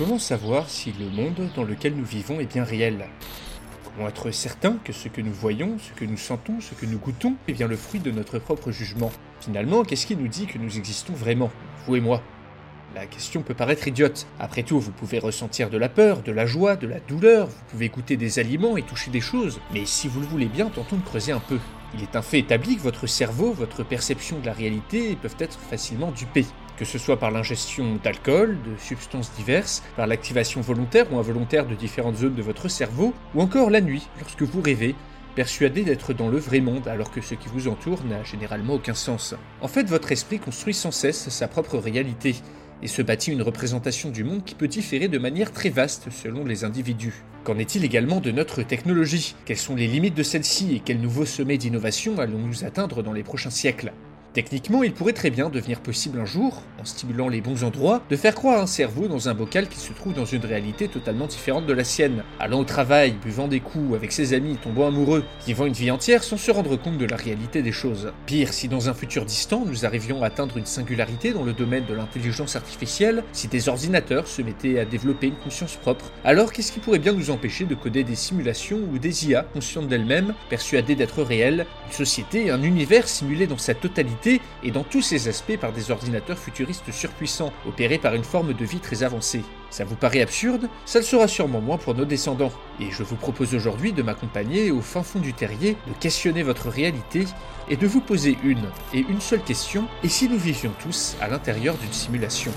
Comment savoir si le monde dans lequel nous vivons est bien réel? Comment être certain que ce que nous voyons, ce que nous sentons, ce que nous goûtons est bien le fruit de notre propre jugement? Finalement, qu'est-ce qui nous dit que nous existons vraiment, vous et moi? La question peut paraître idiote. Après tout, vous pouvez ressentir de la peur, de la joie, de la douleur, vous pouvez goûter des aliments et toucher des choses, mais si vous le voulez bien, tentons de creuser un peu. Il est un fait établi que votre cerveau, votre perception de la réalité peuvent être facilement dupés. Que ce soit par l'ingestion d'alcool, de substances diverses, par l'activation volontaire ou involontaire de différentes zones de votre cerveau, ou encore la nuit, lorsque vous rêvez, persuadé d'être dans le vrai monde alors que ce qui vous entoure n'a généralement aucun sens. En fait, votre esprit construit sans cesse sa propre réalité, et se bâtit une représentation du monde qui peut différer de manière très vaste selon les individus. Qu'en est-il également de notre technologie? Quelles sont les limites de celle-ci et quels nouveaux sommets d'innovation allons-nous atteindre dans les prochains siècles? Techniquement, il pourrait très bien devenir possible un jour, en stimulant les bons endroits, de faire croire un cerveau dans un bocal qui se trouve dans une réalité totalement différente de la sienne, allant au travail, buvant des coups avec ses amis, tombant amoureux, vivant une vie entière sans se rendre compte de la réalité des choses. Pire, si dans un futur distant, nous arrivions à atteindre une singularité dans le domaine de l'intelligence artificielle, si des ordinateurs se mettaient à développer une conscience propre, alors qu'est-ce qui pourrait bien nous empêcher de coder des simulations ou des IA conscientes d'elles-mêmes, persuadées d'être réelles, une société, un univers simulé dans sa totalité et dans tous ses aspects par des ordinateurs futuristes surpuissants, opérés par une forme de vie très avancée. Ça vous paraît absurde? Ça le sera sûrement moins pour nos descendants. Et je vous propose aujourd'hui de m'accompagner au fin fond du terrier, de questionner votre réalité et de vous poser une et une seule question, et si nous vivions tous à l'intérieur d'une simulation?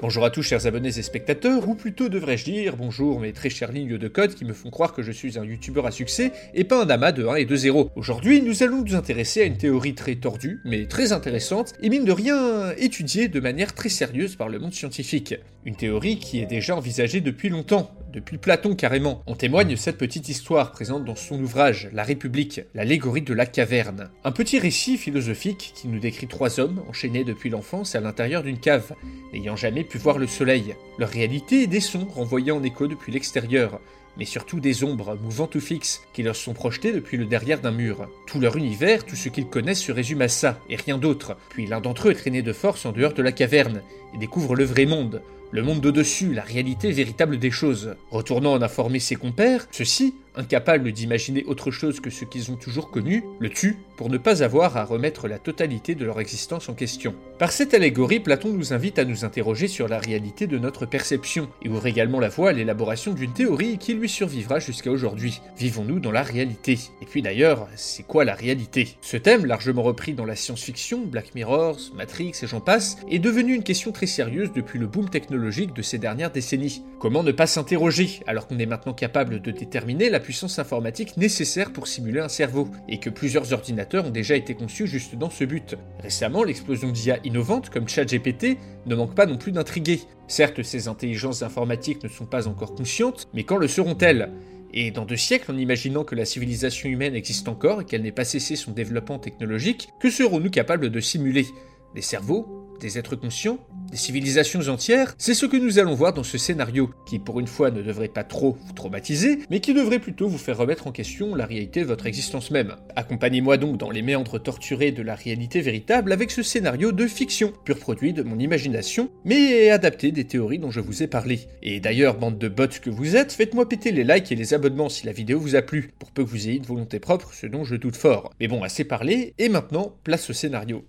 Bonjour à tous chers abonnés et spectateurs, ou plutôt devrais-je dire bonjour mes très chères lignes de code qui me font croire que je suis un youtubeur à succès et pas un amas de 1 et de 0. Aujourd'hui, nous allons nous intéresser à une théorie très tordue, mais très intéressante, et mine de rien étudiée de manière très sérieuse par le monde scientifique. Une théorie qui est déjà envisagée depuis longtemps, depuis Platon carrément. En témoigne cette petite histoire présente dans son ouvrage La République, l'allégorie de la caverne. Un petit récit philosophique qui nous décrit trois hommes enchaînés depuis l'enfance à l'intérieur d'une cave, n'ayant jamais pu voir le soleil. Leur réalité est des sons renvoyés en écho depuis l'extérieur, mais surtout des ombres, mouvantes ou fixes, qui leur sont projetées depuis le derrière d'un mur. Tout leur univers, tout ce qu'ils connaissent se résume à ça, et rien d'autre. Puis l'un d'entre eux est traîné de force en dehors de la caverne, et découvre le vrai monde, le monde d'au-dessus, la réalité véritable des choses. Retournant en informer ses compères, ceux-ci, incapables d'imaginer autre chose que ce qu'ils ont toujours connu, le tuent pour ne pas avoir à remettre la totalité de leur existence en question. Par cette allégorie, Platon nous invite à nous interroger sur la réalité de notre perception et ouvre également la voie à l'élaboration d'une théorie qui lui survivra jusqu'à aujourd'hui. Vivons-nous dans la réalité? Et puis d'ailleurs, c'est quoi la réalité? Ce thème, largement repris dans la science-fiction, Black Mirror, Matrix et j'en passe, est devenu une question très sérieuse depuis le boom technologique de ces dernières décennies. Comment ne pas s'interroger alors qu'on est maintenant capable de déterminer la puissance informatique nécessaire pour simuler un cerveau, et que plusieurs ordinateurs ont déjà été conçus juste dans ce but. Récemment, l'explosion d'IA innovantes comme ChatGPT ne manque pas non plus d'intriguer. Certes, ces intelligences informatiques ne sont pas encore conscientes, mais quand le seront-elles? Et dans deux siècles, en imaginant que la civilisation humaine existe encore et qu'elle n'ait pas cessé son développement technologique, que serons-nous capables de simuler? Des cerveaux des êtres conscients, des civilisations entières, c'est ce que nous allons voir dans ce scénario, qui pour une fois ne devrait pas trop vous traumatiser, mais qui devrait plutôt vous faire remettre en question la réalité de votre existence même. Accompagnez-moi donc dans les méandres torturés de la réalité véritable avec ce scénario de fiction, pur produit de mon imagination, mais adapté des théories dont je vous ai parlé. Et d'ailleurs, bande de bots que vous êtes, faites-moi péter les likes et les abonnements si la vidéo vous a plu, pour peu que vous ayez une volonté propre, ce dont je doute fort. Mais bon, assez parlé, et maintenant, place au scénario.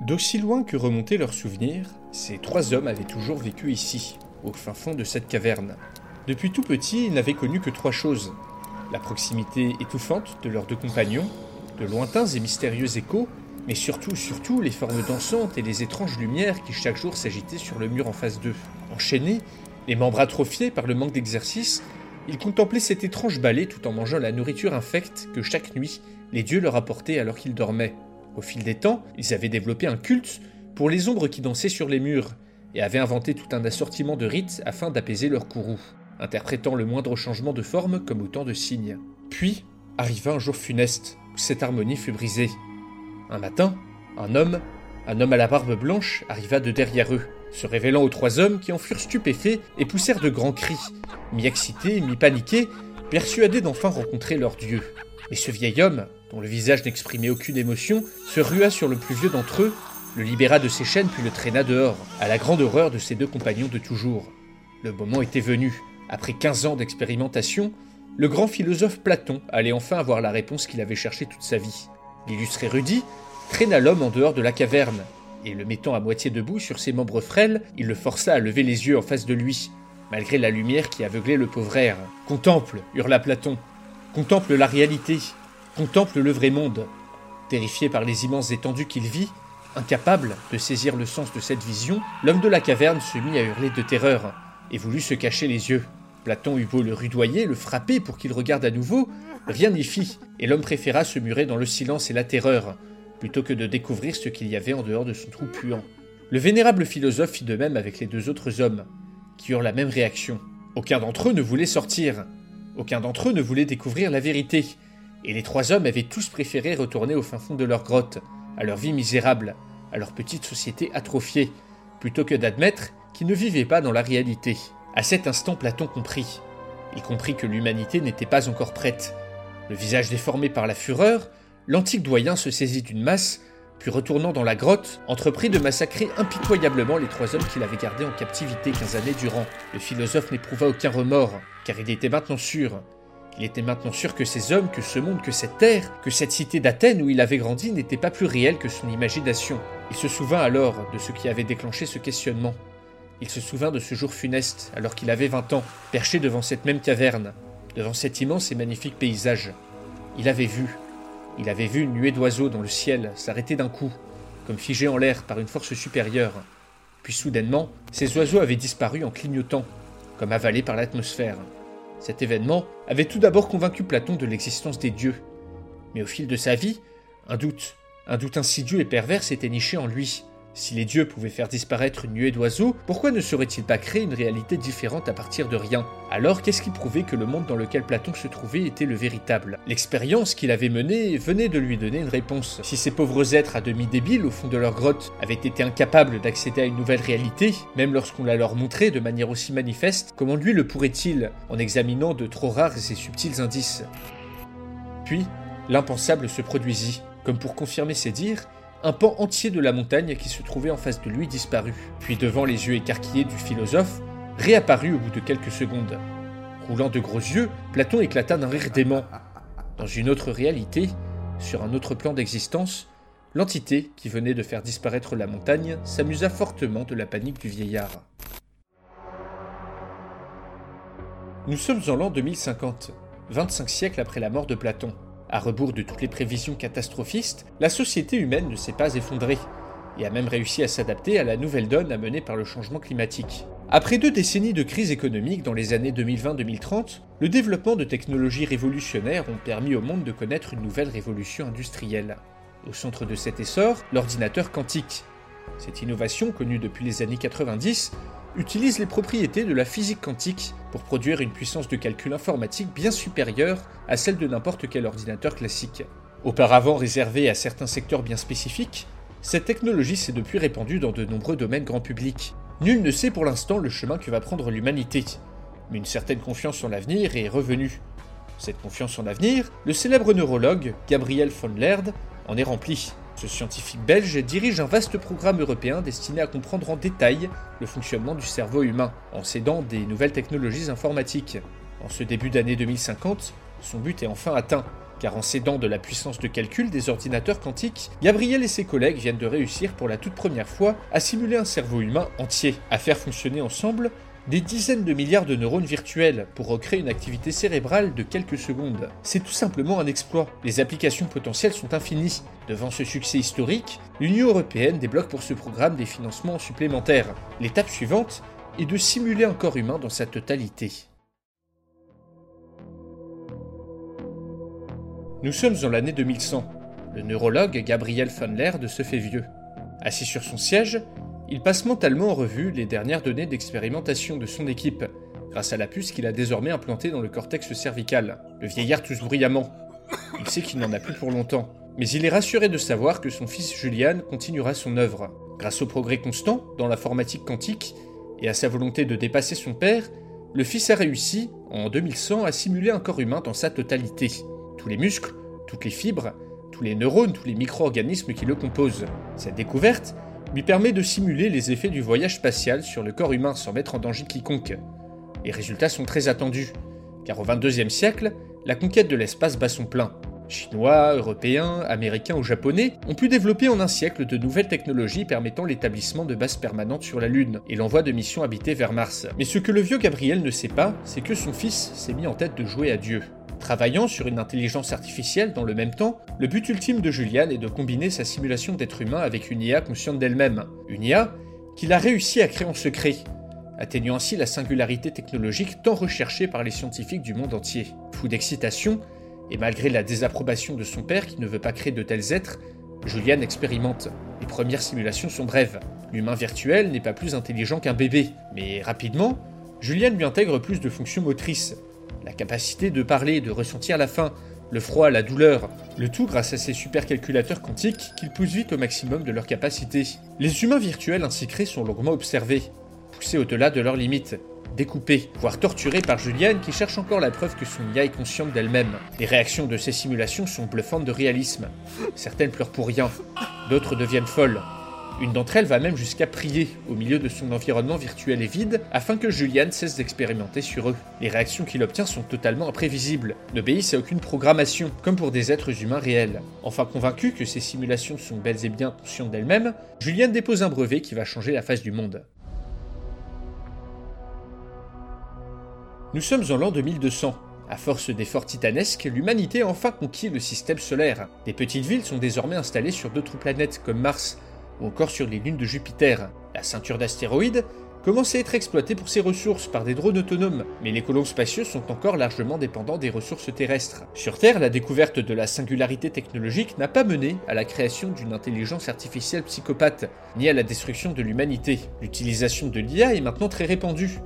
D'aussi loin que remontaient leurs souvenirs, ces trois hommes avaient toujours vécu ici, au fin fond de cette caverne. Depuis tout petit, ils n'avaient connu que trois choses. La proximité étouffante de leurs deux compagnons, de lointains et mystérieux échos, mais surtout, surtout les formes dansantes et les étranges lumières qui chaque jour s'agitaient sur le mur en face d'eux. Enchaînés, les membres atrophiés par le manque d'exercice, ils contemplaient cet étrange ballet tout en mangeant la nourriture infecte que chaque nuit les dieux leur apportaient alors qu'ils dormaient. Au fil des temps, ils avaient développé un culte pour les ombres qui dansaient sur les murs, et avaient inventé tout un assortiment de rites afin d'apaiser leur courroux, interprétant le moindre changement de forme comme autant de signes. Puis arriva un jour funeste, où cette harmonie fut brisée. Un matin, un homme, un homme à la barbe blanche, arriva de derrière eux, se révélant aux trois hommes qui en furent stupéfaits et poussèrent de grands cris, mi-excités, mi-paniqués, persuadés d'enfin rencontrer leur dieu. Mais ce vieil homme, dont le visage n'exprimait aucune émotion, se rua sur le plus vieux d'entre eux, le libéra de ses chaînes puis le traîna dehors, à la grande horreur de ses deux compagnons de toujours. Le moment était venu. Après 15 ans d'expérimentation, le grand philosophe Platon allait enfin avoir la réponse qu'il avait cherchée toute sa vie. L'illustre érudit traîna l'homme en dehors de la caverne, et le mettant à moitié debout sur ses membres frêles, il le força à lever les yeux en face de lui, malgré la lumière qui aveuglait le pauvre air. Contemple, hurla Platon, contemple la réalité, contemple le vrai monde. Terrifié par les immenses étendues qu'il vit, Incapable de saisir le sens de cette vision, l'homme de la caverne se mit à hurler de terreur et voulut se cacher les yeux. Platon eut beau le rudoyer, le frapper pour qu'il regarde à nouveau, rien n'y fit, et l'homme préféra se murer dans le silence et la terreur, plutôt que de découvrir ce qu'il y avait en dehors de son trou puant. Le vénérable philosophe fit de même avec les deux autres hommes, qui eurent la même réaction. Aucun d'entre eux ne voulait sortir, aucun d'entre eux ne voulait découvrir la vérité, et les trois hommes avaient tous préféré retourner au fin fond de leur grotte, à leur vie misérable, à leur petite société atrophiée, plutôt que d'admettre qu'ils ne vivaient pas dans la réalité. À cet instant, Platon comprit. Il comprit que l'humanité n'était pas encore prête. Le visage déformé par la fureur, l'antique doyen se saisit d'une masse, puis retournant dans la grotte, entreprit de massacrer impitoyablement les trois hommes qu'il avait gardés en captivité quinze années durant. Le philosophe n'éprouva aucun remords, car il était maintenant sûr il était maintenant sûr que ces hommes, que ce monde, que cette terre, que cette cité d'Athènes où il avait grandi n'était pas plus réelle que son imagination. Il se souvint alors de ce qui avait déclenché ce questionnement. Il se souvint de ce jour funeste, alors qu'il avait 20 ans, perché devant cette même caverne, devant cet immense et magnifique paysage. Il avait vu, il avait vu une nuée d'oiseaux dans le ciel s'arrêter d'un coup, comme figés en l'air par une force supérieure. Puis soudainement, ces oiseaux avaient disparu en clignotant, comme avalés par l'atmosphère. Cet événement avait tout d'abord convaincu Platon de l'existence des dieux. Mais au fil de sa vie, un doute, un doute insidieux et pervers s'était niché en lui. Si les dieux pouvaient faire disparaître une nuée d'oiseaux, pourquoi ne serait-il pas créer une réalité différente à partir de rien? Alors qu'est-ce qui prouvait que le monde dans lequel Platon se trouvait était le véritable? L'expérience qu'il avait menée venait de lui donner une réponse. Si ces pauvres êtres à demi débiles au fond de leur grotte avaient été incapables d'accéder à une nouvelle réalité, même lorsqu'on la leur montrait de manière aussi manifeste, comment lui le pourrait-il en examinant de trop rares et subtils indices? Puis, l'impensable se produisit. Comme pour confirmer ses dires, un pan entier de la montagne qui se trouvait en face de lui disparut, puis devant les yeux écarquillés du philosophe, réapparut au bout de quelques secondes. Roulant de gros yeux, Platon éclata d'un rire dément. Dans une autre réalité, sur un autre plan d'existence, l'entité qui venait de faire disparaître la montagne s'amusa fortement de la panique du vieillard. Nous sommes en l'an 2050, 25 siècles après la mort de Platon. À rebours de toutes les prévisions catastrophistes, la société humaine ne s'est pas effondrée et a même réussi à s'adapter à la nouvelle donne amenée par le changement climatique. Après deux décennies de crise économique dans les années 2020-2030, le développement de technologies révolutionnaires ont permis au monde de connaître une nouvelle révolution industrielle. Au centre de cet essor, l'ordinateur quantique. Cette innovation, connue depuis les années 90, utilise les propriétés de la physique quantique pour produire une puissance de calcul informatique bien supérieure à celle de n'importe quel ordinateur classique. Auparavant réservée à certains secteurs bien spécifiques, cette technologie s'est depuis répandue dans de nombreux domaines grand public. Nul ne sait pour l'instant le chemin que va prendre l'humanité, mais une certaine confiance en l'avenir est revenue. Cette confiance en l'avenir, le célèbre neurologue Gabriel von Laird en est rempli. Ce scientifique belge dirige un vaste programme européen destiné à comprendre en détail le fonctionnement du cerveau humain, en s'aidant des nouvelles technologies informatiques. En ce début d'année 2050, son but est enfin atteint, car en s'aidant de la puissance de calcul des ordinateurs quantiques, Gabriel et ses collègues viennent de réussir pour la toute première fois à simuler un cerveau humain entier, à faire fonctionner ensemble des dizaines de milliards de neurones virtuels pour recréer une activité cérébrale de quelques secondes. C'est tout simplement un exploit. Les applications potentielles sont infinies. Devant ce succès historique, l'Union européenne débloque pour ce programme des financements supplémentaires. L'étape suivante est de simuler un corps humain dans sa totalité. Nous sommes en l'année 2100. Le neurologue Gabriel von Laird se fait vieux. Assis sur son siège, il passe mentalement en revue les dernières données d'expérimentation de son équipe, grâce à la puce qu'il a désormais implantée dans le cortex cervical. Le vieillard tousse bruyamment. Il sait qu'il n'en a plus pour longtemps, mais il est rassuré de savoir que son fils Julian continuera son œuvre. Grâce au progrès constant dans l'informatique quantique et à sa volonté de dépasser son père, le fils a réussi, en 2100, à simuler un corps humain dans sa totalité. Tous les muscles, toutes les fibres, tous les neurones, tous les micro-organismes qui le composent. Cette découverte lui permet de simuler les effets du voyage spatial sur le corps humain sans mettre en danger quiconque. Les résultats sont très attendus, car au XXIe siècle, la conquête de l'espace bat son plein. Chinois, Européens, Américains ou Japonais ont pu développer en un siècle de nouvelles technologies permettant l'établissement de bases permanentes sur la Lune et l'envoi de missions habitées vers Mars. Mais ce que le vieux Gabriel ne sait pas, c'est que son fils s'est mis en tête de jouer à Dieu. Travaillant sur une intelligence artificielle dans le même temps, le but ultime de Julian est de combiner sa simulation d'être humain avec une IA consciente d'elle-même. Une IA qu'il a réussi à créer en secret, atteignant ainsi la singularité technologique tant recherchée par les scientifiques du monde entier. Fou d'excitation, et malgré la désapprobation de son père qui ne veut pas créer de tels êtres, Julian expérimente. Les premières simulations sont brèves. L'humain virtuel n'est pas plus intelligent qu'un bébé, mais rapidement, Julian lui intègre plus de fonctions motrices, la capacité de parler, de ressentir la faim, le froid, la douleur, le tout grâce à ces supercalculateurs quantiques qu'ils poussent vite au maximum de leur capacité. Les humains virtuels ainsi créés sont longuement observés, poussés au-delà de leurs limites, découpés, voire torturés par Juliane qui cherche encore la preuve que son IA est consciente d'elle-même. Les réactions de ces simulations sont bluffantes de réalisme. Certaines pleurent pour rien, d'autres deviennent folles, une d'entre elles va même jusqu'à prier au milieu de son environnement virtuel et vide afin que Julian cesse d'expérimenter sur eux. Les réactions qu'il obtient sont totalement imprévisibles, n'obéissent à aucune programmation, comme pour des êtres humains réels. Enfin convaincu que ces simulations sont belles et bien conscientes d'elles-mêmes, Julian dépose un brevet qui va changer la face du monde. Nous sommes en l'an 2200. À force d'efforts titanesques, l'humanité a enfin conquis le système solaire. Des petites villes sont désormais installées sur d'autres planètes comme Mars, ou encore sur les lunes de Jupiter. La ceinture d'astéroïdes commence à être exploitée pour ses ressources par des drones autonomes, mais les colons spatiaux sont encore largement dépendants des ressources terrestres. Sur Terre, la découverte de la singularité technologique n'a pas mené à la création d'une intelligence artificielle psychopathe, ni à la destruction de l'humanité. L'utilisation de l'IA est maintenant très répandue,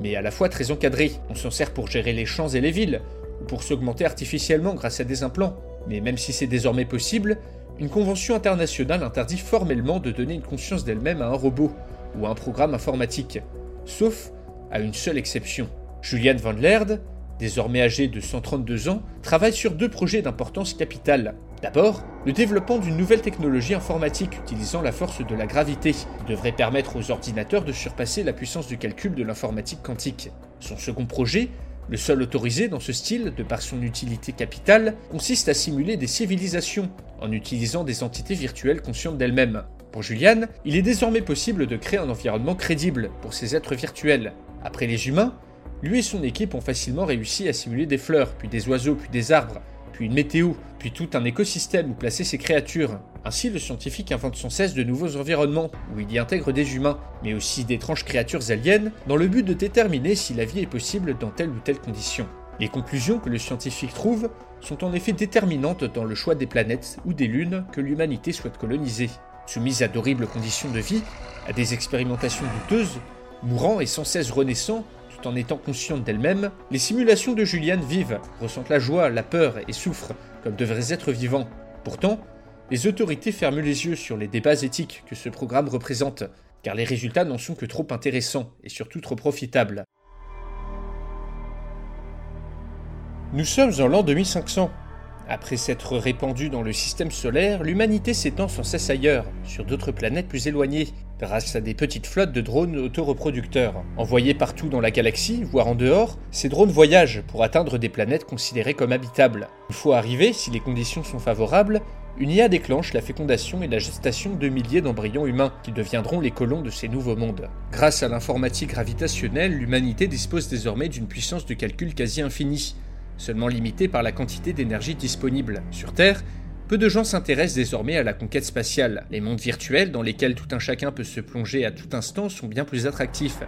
mais à la fois très encadrée. On s'en sert pour gérer les champs et les villes, ou pour s'augmenter artificiellement grâce à des implants. Mais même si c'est désormais possible, une convention internationale interdit formellement de donner une conscience d'elle-même à un robot ou à un programme informatique, sauf à une seule exception. Julian van Laird, désormais âgé de 132 ans, travaille sur deux projets d'importance capitale. D'abord, le développement d'une nouvelle technologie informatique utilisant la force de la gravité, qui devrait permettre aux ordinateurs de surpasser la puissance du calcul de l'informatique quantique. Son second projet le seul autorisé dans ce style, de par son utilité capitale, consiste à simuler des civilisations en utilisant des entités virtuelles conscientes d'elles-mêmes. Pour Julian, il est désormais possible de créer un environnement crédible pour ces êtres virtuels. Après les humains, lui et son équipe ont facilement réussi à simuler des fleurs, puis des oiseaux, puis des arbres, puis une météo, puis tout un écosystème où placer ces créatures. Ainsi, le scientifique invente sans cesse de nouveaux environnements, où il y intègre des humains, mais aussi d'étranges créatures aliens, dans le but de déterminer si la vie est possible dans telle ou telle condition. Les conclusions que le scientifique trouve sont en effet déterminantes dans le choix des planètes ou des lunes que l'humanité souhaite coloniser. Soumise à d'horribles conditions de vie, à des expérimentations douteuses, mourant et sans cesse renaissant, en étant consciente d'elle-même, les simulations de Julian vivent, ressentent la joie, la peur et souffrent comme de vrais êtres vivants. Pourtant, les autorités ferment les yeux sur les débats éthiques que ce programme représente, car les résultats n'en sont que trop intéressants et surtout trop profitables. Nous sommes en l'an 2500. Après s'être répandue dans le système solaire, l'humanité s'étend sans cesse ailleurs, sur d'autres planètes plus éloignées, grâce à des petites flottes de drones autoreproducteurs. Envoyés partout dans la galaxie, voire en dehors, ces drones voyagent pour atteindre des planètes considérées comme habitables. Une fois arrivés, si les conditions sont favorables, une IA déclenche la fécondation et la gestation de milliers d'embryons humains qui deviendront les colons de ces nouveaux mondes. Grâce à l'informatique gravitationnelle, l'humanité dispose désormais d'une puissance de calcul quasi infinie, seulement limitée par la quantité d'énergie disponible. Sur Terre, peu de gens s'intéressent désormais à la conquête spatiale. Les mondes virtuels dans lesquels tout un chacun peut se plonger à tout instant sont bien plus attractifs,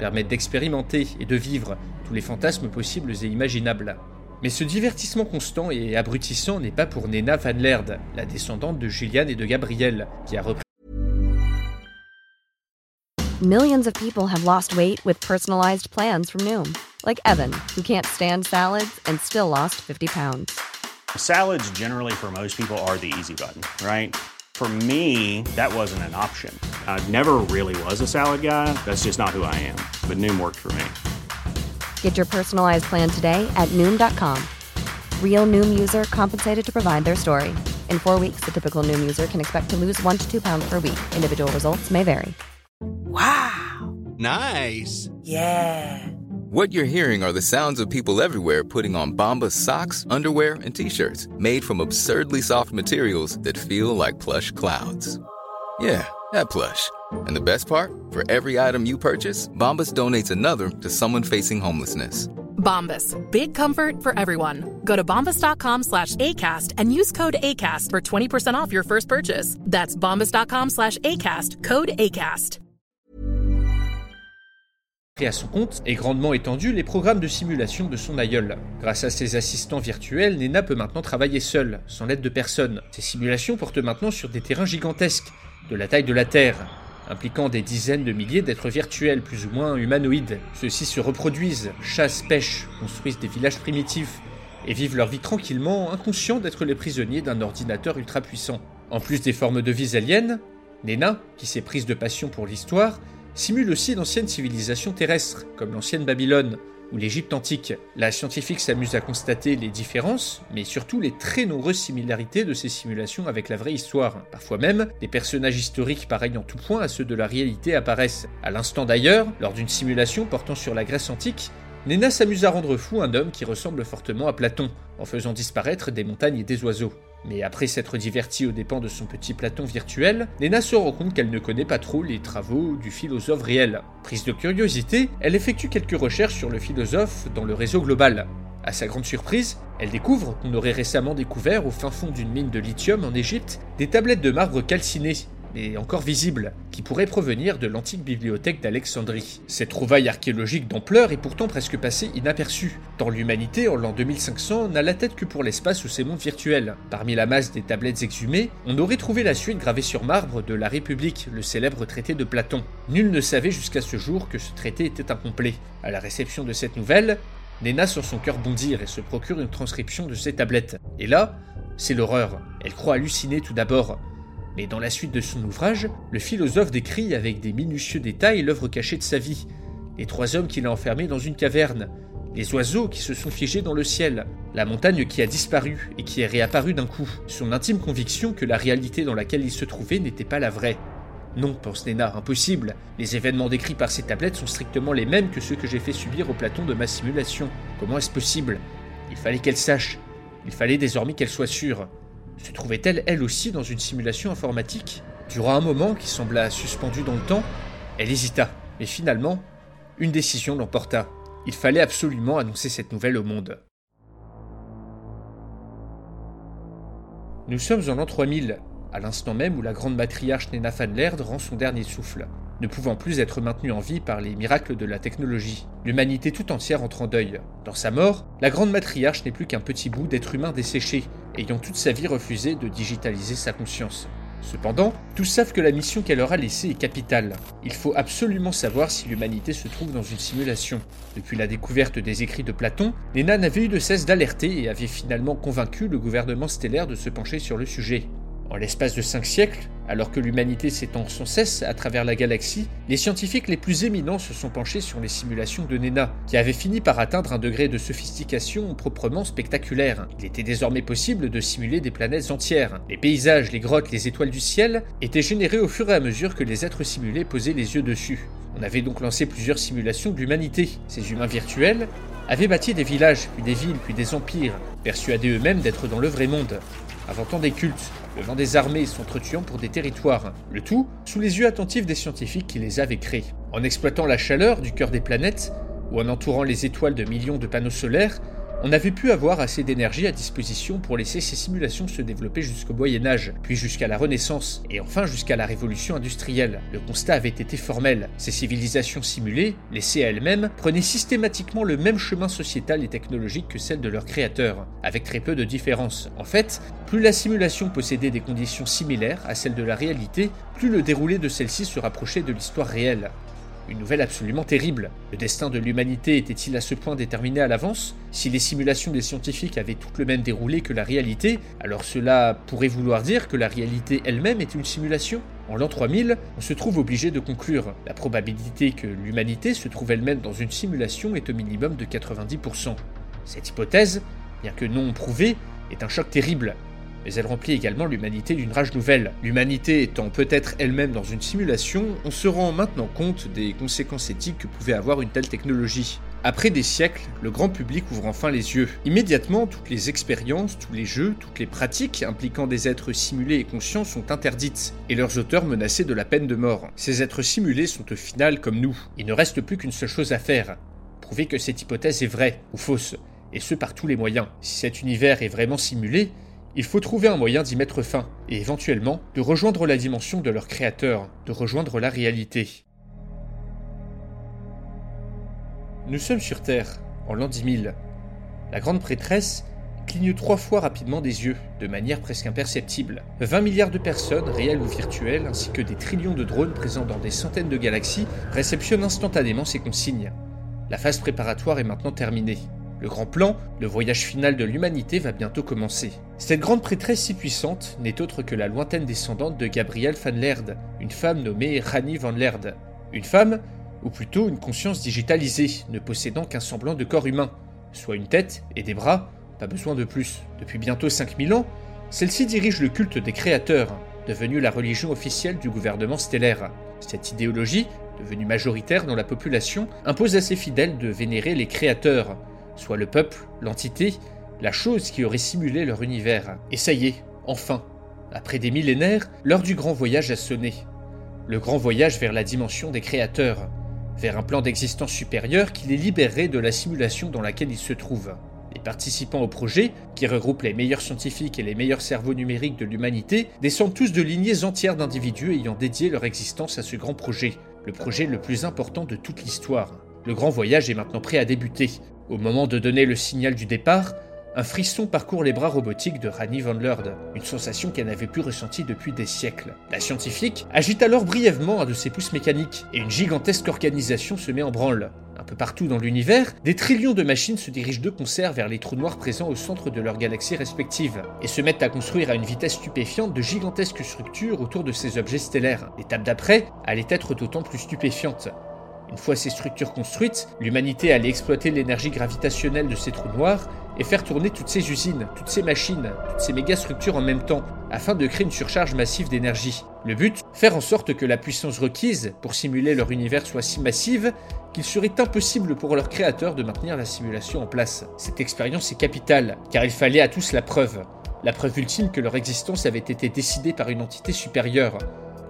permettent d'expérimenter et de vivre tous les fantasmes possibles et imaginables. Mais ce divertissement constant et abrutissant n'est pas pour Nena Van Laird, la descendante de Julian et de Gabriel, qui a repris Millions of people have lost weight with personalized plans from Noom, like Evan, who can't stand salads and still lost 50 pounds. Salads generally for most people are the easy button, right? For me, that wasn't an option. I never really was a salad guy. That's just not who I am. But Noom worked for me. Get your personalized plan today at Noom.com. Real Noom user compensated to provide their story. In four weeks, the typical Noom user can expect to lose one to two pounds per week. Individual results may vary. Wow. Nice. Yeah. What you're hearing are the sounds of people everywhere putting on Bombas socks, underwear, and t-shirts made from absurdly soft materials that feel like plush clouds. Yeah, that plush. And the best part? For every item you purchase, Bombas donates another to someone facing homelessness. Bombas. Big comfort for everyone. Go to bombas.com slash ACAST and use code ACAST for 20% off your first purchase. That's bombas.com slash ACAST. Code ACAST. pris à son compte et grandement étendu les programmes de simulation de son aïeul. Grâce à ses assistants virtuels, Nena peut maintenant travailler seule, sans l'aide de personne. Ces simulations portent maintenant sur des terrains gigantesques, de la taille de la Terre, impliquant des dizaines de milliers d'êtres virtuels plus ou moins humanoïdes. Ceux-ci se reproduisent, chassent, pêchent, construisent des villages primitifs et vivent leur vie tranquillement, inconscients d'être les prisonniers d'un ordinateur ultra puissant. En plus des formes de vie aliens, Nena, qui s'est prise de passion pour l'histoire, simule aussi d'anciennes civilisations terrestres, comme l'ancienne Babylone ou l'Égypte antique. La scientifique s'amuse à constater les différences, mais surtout les très nombreuses similarités de ces simulations avec la vraie histoire. Parfois même, des personnages historiques pareils en tout point à ceux de la réalité apparaissent. À l'instant d'ailleurs, lors d'une simulation portant sur la Grèce antique, Nena s'amuse à rendre fou un homme qui ressemble fortement à Platon, en faisant disparaître des montagnes et des oiseaux. Mais après s'être divertie aux dépens de son petit Platon virtuel, Nena se rend compte qu'elle ne connaît pas trop les travaux du philosophe réel. Prise de curiosité, elle effectue quelques recherches sur le philosophe dans le réseau global. À sa grande surprise, elle découvre qu'on aurait récemment découvert au fin fond d'une mine de lithium en Égypte des tablettes de marbre calcinées mais encore visibles, qui pourraient provenir de l'antique bibliothèque d'Alexandrie. Cette trouvaille archéologique d'ampleur est pourtant presque passée inaperçue, tant l'humanité en l'an 2500 n'a la tête que pour l'espace ou ses mondes virtuels. Parmi la masse des tablettes exhumées, on aurait trouvé la suite gravée sur marbre de la République, le célèbre traité de Platon. Nul ne savait jusqu'à ce jour que ce traité était incomplet. À la réception de cette nouvelle, Nena sent son cœur bondir et se procure une transcription de ces tablettes. Et là, c'est l'horreur. Elle croit halluciner tout d'abord. Mais dans la suite de son ouvrage, le philosophe décrit avec des minutieux détails l'œuvre cachée de sa vie, les trois hommes qu'il a enfermés dans une caverne, les oiseaux qui se sont figés dans le ciel, la montagne qui a disparu et qui est réapparue d'un coup, son intime conviction que la réalité dans laquelle il se trouvait n'était pas la vraie. Non, pense Nénard, impossible. Les événements décrits par ces tablettes sont strictement les mêmes que ceux que j'ai fait subir au Platon de ma simulation. Comment est-ce possible? Il fallait qu'elle sache. Il fallait désormais qu'elle soit sûre. Se trouvait-elle elle aussi dans une simulation informatique Durant un moment qui sembla suspendu dans le temps, elle hésita, mais finalement, une décision l'emporta. Il fallait absolument annoncer cette nouvelle au monde. Nous sommes en l'an 3000, à l'instant même où la grande matriarche Nena Van Laird rend son dernier souffle, ne pouvant plus être maintenue en vie par les miracles de la technologie. L'humanité tout entière entre en deuil. Dans sa mort, la grande matriarche n'est plus qu'un petit bout d'être humain desséché, ayant toute sa vie refusé de digitaliser sa conscience. Cependant, tous savent que la mission qu'elle leur a laissée est capitale. Il faut absolument savoir si l'humanité se trouve dans une simulation. Depuis la découverte des écrits de Platon, Nena n'avait eu de cesse d'alerter et avait finalement convaincu le gouvernement stellaire de se pencher sur le sujet. En l'espace de cinq siècles, alors que l'humanité s'étend sans cesse à travers la galaxie, les scientifiques les plus éminents se sont penchés sur les simulations de Nena, qui avaient fini par atteindre un degré de sophistication proprement spectaculaire. Il était désormais possible de simuler des planètes entières. Les paysages, les grottes, les étoiles du ciel étaient générés au fur et à mesure que les êtres simulés posaient les yeux dessus. On avait donc lancé plusieurs simulations de l'humanité. Ces humains virtuels avaient bâti des villages, puis des villes, puis des empires, persuadés eux-mêmes d'être dans le vrai monde. inventant des cultes, levant des armées et s'entretuant pour des territoires. Le tout sous les yeux attentifs des scientifiques qui les avaient créés. En exploitant la chaleur du cœur des planètes, ou en entourant les étoiles de millions de panneaux solaires, on avait pu avoir assez d'énergie à disposition pour laisser ces simulations se développer jusqu'au Moyen Âge, puis jusqu'à la Renaissance, et enfin jusqu'à la Révolution industrielle. Le constat avait été formel. Ces civilisations simulées, laissées à elles-mêmes, prenaient systématiquement le même chemin sociétal et technologique que celle de leurs créateurs, avec très peu de différence. En fait, plus la simulation possédait des conditions similaires à celles de la réalité, plus le déroulé de celle-ci se rapprochait de l'histoire réelle. Une nouvelle absolument terrible. Le destin de l'humanité était-il à ce point déterminé à l'avance? Si les simulations des scientifiques avaient toutes le même déroulé que la réalité, alors cela pourrait vouloir dire que la réalité elle-même est une simulation? En l'an 3000, on se trouve obligé de conclure. La probabilité que l'humanité se trouve elle-même dans une simulation est au minimum de 90%. Cette hypothèse, bien que non prouvée, est un choc terrible mais elle remplit également l'humanité d'une rage nouvelle. L'humanité étant peut-être elle-même dans une simulation, on se rend maintenant compte des conséquences éthiques que pouvait avoir une telle technologie. Après des siècles, le grand public ouvre enfin les yeux. Immédiatement, toutes les expériences, tous les jeux, toutes les pratiques impliquant des êtres simulés et conscients sont interdites, et leurs auteurs menacés de la peine de mort. Ces êtres simulés sont au final comme nous. Il ne reste plus qu'une seule chose à faire. Prouver que cette hypothèse est vraie ou fausse, et ce par tous les moyens. Si cet univers est vraiment simulé, il faut trouver un moyen d'y mettre fin, et éventuellement de rejoindre la dimension de leur créateur, de rejoindre la réalité. Nous sommes sur Terre, en l'an 10 000. La grande prêtresse cligne trois fois rapidement des yeux, de manière presque imperceptible. 20 milliards de personnes, réelles ou virtuelles, ainsi que des trillions de drones présents dans des centaines de galaxies, réceptionnent instantanément ces consignes. La phase préparatoire est maintenant terminée. Le grand plan, le voyage final de l'humanité va bientôt commencer. Cette grande prêtresse si puissante n'est autre que la lointaine descendante de Gabrielle van Laird, une femme nommée Rani van Laird. Une femme, ou plutôt une conscience digitalisée, ne possédant qu'un semblant de corps humain, soit une tête et des bras, pas besoin de plus. Depuis bientôt 5000 ans, celle-ci dirige le culte des créateurs, devenu la religion officielle du gouvernement stellaire. Cette idéologie, devenue majoritaire dans la population, impose à ses fidèles de vénérer les créateurs, soit le peuple, l'entité, la chose qui aurait simulé leur univers. Et ça y est, enfin, après des millénaires, l'heure du grand voyage a sonné. Le grand voyage vers la dimension des créateurs, vers un plan d'existence supérieur qui les libérerait de la simulation dans laquelle ils se trouvent. Les participants au projet, qui regroupe les meilleurs scientifiques et les meilleurs cerveaux numériques de l'humanité, descendent tous de lignées entières d'individus ayant dédié leur existence à ce grand projet, le projet le plus important de toute l'histoire. Le grand voyage est maintenant prêt à débuter, au moment de donner le signal du départ, un frisson parcourt les bras robotiques de Rani van Lerd, une sensation qu'elle n'avait plus ressentie depuis des siècles. La scientifique agite alors brièvement un de ses pouces mécaniques, et une gigantesque organisation se met en branle. Un peu partout dans l'univers, des trillions de machines se dirigent de concert vers les trous noirs présents au centre de leurs galaxies respectives, et se mettent à construire à une vitesse stupéfiante de gigantesques structures autour de ces objets stellaires. L'étape d'après allait être d'autant plus stupéfiante. Une fois ces structures construites, l'humanité allait exploiter l'énergie gravitationnelle de ces trous noirs et faire tourner toutes ces usines, toutes ces machines, toutes ces mégastructures en même temps, afin de créer une surcharge massive d'énergie. Le but Faire en sorte que la puissance requise pour simuler leur univers soit si massive qu'il serait impossible pour leurs créateurs de maintenir la simulation en place. Cette expérience est capitale, car il fallait à tous la preuve. La preuve ultime que leur existence avait été décidée par une entité supérieure,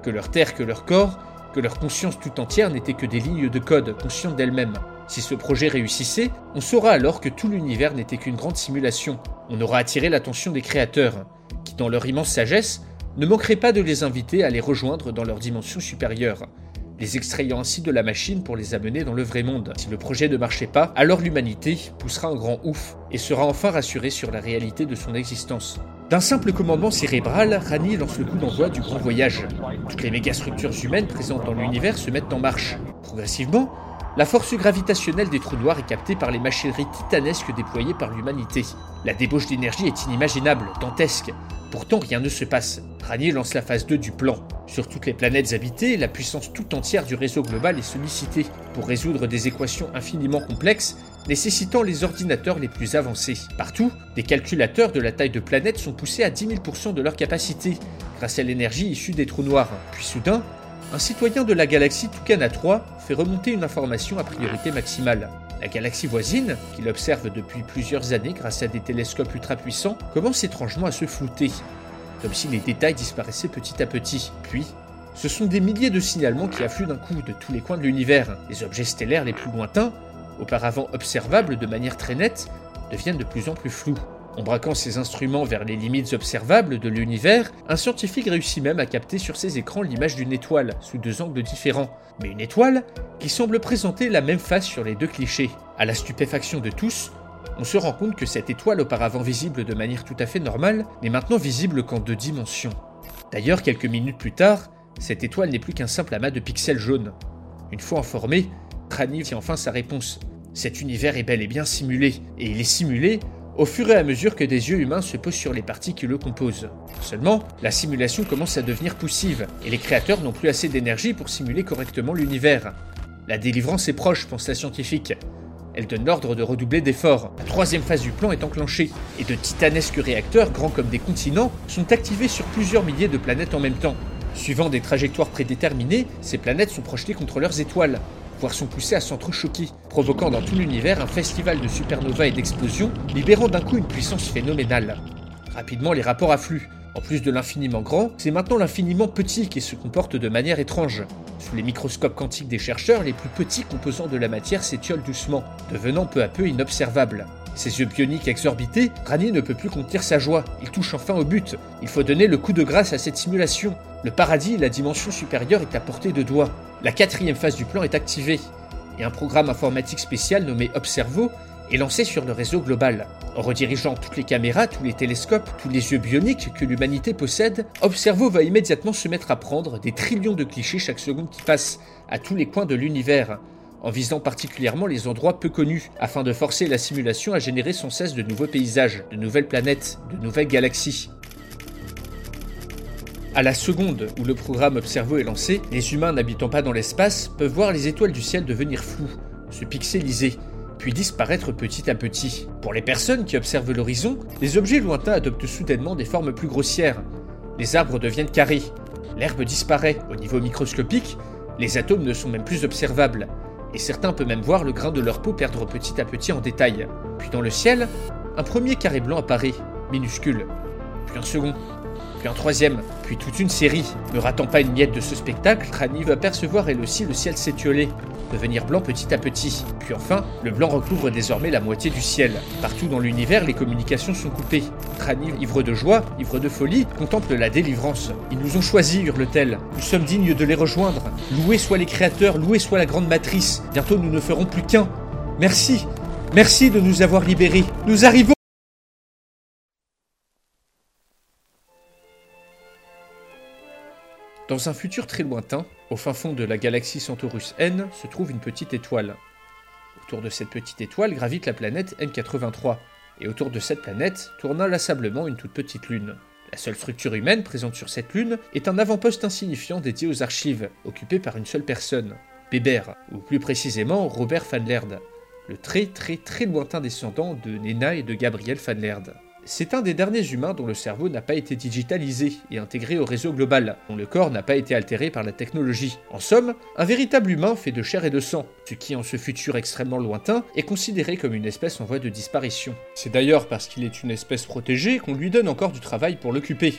que leur terre, que leur corps que leur conscience tout entière n'était que des lignes de code conscientes d'elles-mêmes. Si ce projet réussissait, on saura alors que tout l'univers n'était qu'une grande simulation. On aura attiré l'attention des créateurs, qui dans leur immense sagesse ne manqueraient pas de les inviter à les rejoindre dans leur dimension supérieure, les extrayant ainsi de la machine pour les amener dans le vrai monde. Si le projet ne marchait pas, alors l'humanité poussera un grand ouf et sera enfin rassurée sur la réalité de son existence. D'un simple commandement cérébral, Rani lance le coup d'envoi du grand voyage. Toutes les mégastructures humaines présentes dans l'univers se mettent en marche. Progressivement, la force gravitationnelle des trous noirs est captée par les machineries titanesques déployées par l'humanité. La débauche d'énergie est inimaginable, dantesque. Pourtant, rien ne se passe. Rani lance la phase 2 du plan. Sur toutes les planètes habitées, la puissance tout entière du réseau global est sollicitée pour résoudre des équations infiniment complexes nécessitant les ordinateurs les plus avancés. Partout, des calculateurs de la taille de planètes sont poussés à 10 000% de leur capacité, grâce à l'énergie issue des trous noirs. Puis soudain, un citoyen de la galaxie Tucana 3 fait remonter une information à priorité maximale. La galaxie voisine, qu'il observe depuis plusieurs années grâce à des télescopes ultra puissants, commence étrangement à se flouter, comme si les détails disparaissaient petit à petit. Puis, ce sont des milliers de signalements qui affluent d'un coup de tous les coins de l'univers. Les objets stellaires les plus lointains, auparavant observables de manière très nette, deviennent de plus en plus flous. En braquant ses instruments vers les limites observables de l'univers, un scientifique réussit même à capter sur ses écrans l'image d'une étoile, sous deux angles différents. Mais une étoile qui semble présenter la même face sur les deux clichés. À la stupéfaction de tous, on se rend compte que cette étoile auparavant visible de manière tout à fait normale n'est maintenant visible qu'en deux dimensions. D'ailleurs, quelques minutes plus tard, cette étoile n'est plus qu'un simple amas de pixels jaunes. Une fois informé, Trani tient enfin sa réponse. Cet univers est bel et bien simulé, et il est simulé au fur et à mesure que des yeux humains se posent sur les parties qui le composent. Seulement, la simulation commence à devenir poussive, et les créateurs n'ont plus assez d'énergie pour simuler correctement l'univers. La délivrance est proche, pense la scientifique. Elle donne l'ordre de redoubler d'efforts. La troisième phase du plan est enclenchée, et de titanesques réacteurs, grands comme des continents, sont activés sur plusieurs milliers de planètes en même temps. Suivant des trajectoires prédéterminées, ces planètes sont projetées contre leurs étoiles, voire sont poussées à s'entrechoquer, provoquant dans tout l'univers un festival de supernovas et d'explosions, libérant d'un coup une puissance phénoménale. Rapidement, les rapports affluent. En plus de l'infiniment grand, c'est maintenant l'infiniment petit qui se comporte de manière étrange. Sous les microscopes quantiques des chercheurs, les plus petits composants de la matière s'étiolent doucement, devenant peu à peu inobservables. Ses yeux bioniques exorbités, Rani ne peut plus contenir sa joie. Il touche enfin au but. Il faut donner le coup de grâce à cette simulation. Le paradis et la dimension supérieure est à portée de doigt. La quatrième phase du plan est activée. Et un programme informatique spécial nommé Observo est lancé sur le réseau global. En redirigeant toutes les caméras, tous les télescopes, tous les yeux bioniques que l'humanité possède, Observo va immédiatement se mettre à prendre des trillions de clichés chaque seconde qui passe, à tous les coins de l'univers en visant particulièrement les endroits peu connus, afin de forcer la simulation à générer sans cesse de nouveaux paysages, de nouvelles planètes, de nouvelles galaxies. À la seconde où le programme Observo est lancé, les humains n'habitant pas dans l'espace peuvent voir les étoiles du ciel devenir floues, se pixeliser, puis disparaître petit à petit. Pour les personnes qui observent l'horizon, les objets lointains adoptent soudainement des formes plus grossières. Les arbres deviennent carrés, l'herbe disparaît. Au niveau microscopique, les atomes ne sont même plus observables et certains peuvent même voir le grain de leur peau perdre petit à petit en détail. Puis dans le ciel, un premier carré blanc apparaît, minuscule, puis un second, puis un troisième, puis toute une série. Ne ratant pas une miette de ce spectacle, Rani va percevoir elle aussi le ciel s'étioler, devenir blanc petit à petit. Puis enfin, le blanc recouvre désormais la moitié du ciel. Partout dans l'univers, les communications sont coupées. Rani, ivre de joie, ivre de folie, contemple la délivrance. Ils nous ont choisis, hurle-t-elle. Nous sommes dignes de les rejoindre. Loués soient les créateurs, loués soit la grande matrice. Bientôt nous ne ferons plus qu'un. Merci. Merci de nous avoir libérés. Nous arrivons. Dans un futur très lointain, au fin fond de la galaxie Centaurus N, se trouve une petite étoile. Autour de cette petite étoile gravite la planète M83, et autour de cette planète tourne inlassablement une toute petite lune. La seule structure humaine présente sur cette lune est un avant-poste insignifiant dédié aux archives, occupé par une seule personne, Bébert, ou plus précisément Robert Van Laird, le très très très lointain descendant de Nena et de Gabriel Van Laird. C'est un des derniers humains dont le cerveau n'a pas été digitalisé et intégré au réseau global, dont le corps n'a pas été altéré par la technologie. En somme, un véritable humain fait de chair et de sang, ce qui en ce futur extrêmement lointain est considéré comme une espèce en voie de disparition. C'est d'ailleurs parce qu'il est une espèce protégée qu'on lui donne encore du travail pour l'occuper,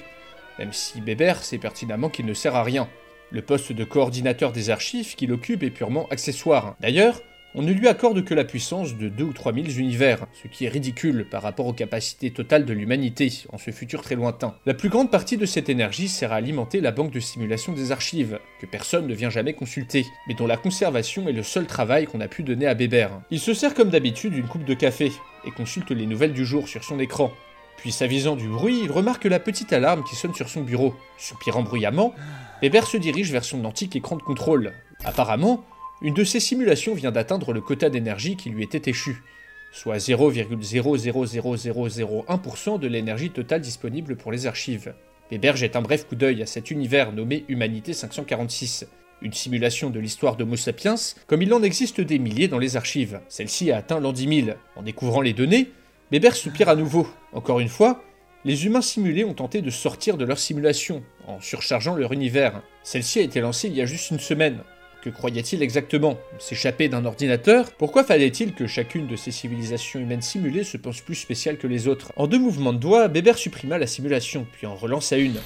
même si Bébert sait pertinemment qu'il ne sert à rien. Le poste de coordinateur des archives qu'il occupe est purement accessoire. D'ailleurs, on ne lui accorde que la puissance de 2 ou 3 000 univers, ce qui est ridicule par rapport aux capacités totales de l'humanité en ce futur très lointain. La plus grande partie de cette énergie sert à alimenter la banque de simulation des archives, que personne ne vient jamais consulter, mais dont la conservation est le seul travail qu'on a pu donner à Bébert. Il se sert comme d'habitude d'une coupe de café, et consulte les nouvelles du jour sur son écran. Puis s'avisant du bruit, il remarque la petite alarme qui sonne sur son bureau. Soupirant bruyamment, Bébert se dirige vers son antique écran de contrôle. Apparemment, une de ces simulations vient d'atteindre le quota d'énergie qui lui était échu, soit 0,00001% de l'énergie totale disponible pour les archives. Weber jette un bref coup d'œil à cet univers nommé Humanité 546, une simulation de l'histoire d'Homo sapiens, comme il en existe des milliers dans les archives. Celle-ci a atteint l'an 10 000. En découvrant les données, Weber soupire à nouveau. Encore une fois, les humains simulés ont tenté de sortir de leur simulation, en surchargeant leur univers. Celle-ci a été lancée il y a juste une semaine, Que croyait-il exactement S'échapper d'un ordinateur? Pourquoi fallait-il que chacune de ces civilisations humaines simulées se pense plus spéciale que les autres? En deux mouvements de doigts, Bébert supprima la simulation, puis en relança une.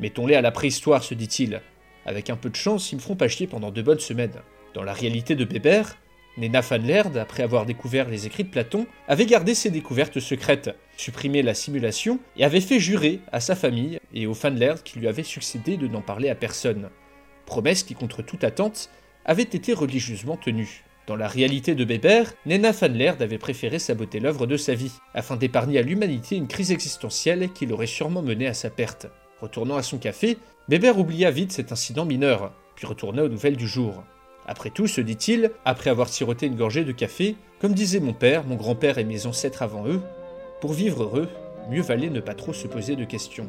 Mettons-les à la préhistoire, se dit-il. Avec un peu de chance, ils me feront pas chier pendant deux bonnes semaines. Dans la réalité de Bébert, Nena van Laird, après avoir découvert les écrits de Platon, avait gardé ses découvertes secrètes, supprimé la simulation et avait fait jurer à sa famille et aux van Laird qui lui avaient succédé de n'en parler à personne. Promesse qui, contre toute attente, avait été religieusement tenue. Dans la réalité de Bébert, Nena van Laird avait préféré saboter l'œuvre de sa vie, afin d'épargner à l'humanité une crise existentielle qui l'aurait sûrement mené à sa perte. Retournant à son café, Bébert oublia vite cet incident mineur, puis retourna aux nouvelles du jour. Après tout, se dit-il, après avoir siroté une gorgée de café, comme disait mon père, mon grand-père et mes ancêtres avant eux, pour vivre heureux, mieux valait ne pas trop se poser de questions.